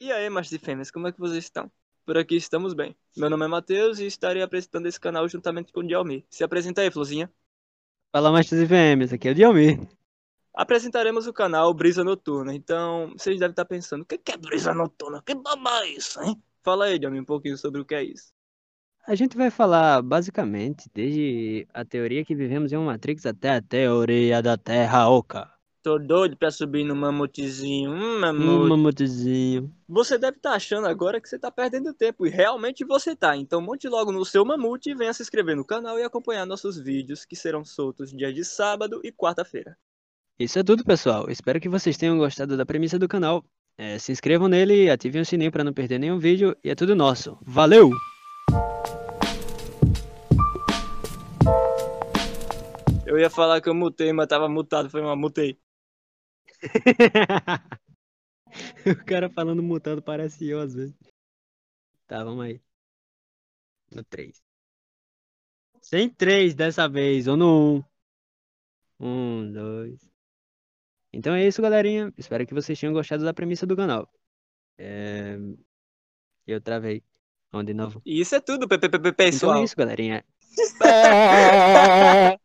E aí, machos e fêmeas, como é que vocês estão? Por aqui estamos bem. Meu nome é Matheus e estarei apresentando esse canal juntamente com o Dialmir. Se apresenta aí, Florzinha. Fala, machos e fêmeas, aqui é o Dialmir. Apresentaremos o canal Brisa Noturna, então vocês devem estar pensando, o que é Brisa Noturna? Que baba é isso, hein? Fala aí, Dialmir, um pouquinho sobre o que é isso. A gente vai falar basicamente desde a teoria que vivemos em uma Matrix até a teoria da Terra Oca. Tô doido pra subir no mamutezinho, hum, Um mamute. mamutezinho. Você deve estar achando agora que você tá perdendo tempo, e realmente você tá. Então monte logo no seu mamute e venha se inscrever no canal e acompanhar nossos vídeos que serão soltos dia de sábado e quarta-feira. Isso é tudo, pessoal. Espero que vocês tenham gostado da premissa do canal. É, se inscrevam nele e ativem o sininho para não perder nenhum vídeo. E é tudo nosso. Valeu! Eu ia falar que eu mutei, mas tava mutado, foi uma mutei. o cara falando mutado parece eu às vezes. Tá, vamos aí. No 3. Sem 3 dessa vez, ou no 1. 1, 2. Então é isso, galerinha. Espero que vocês tenham gostado da premissa do canal. É... Eu travei. Vamos de novo. E isso é tudo, pe- pe- pe- Então pessoal. é isso, galerinha.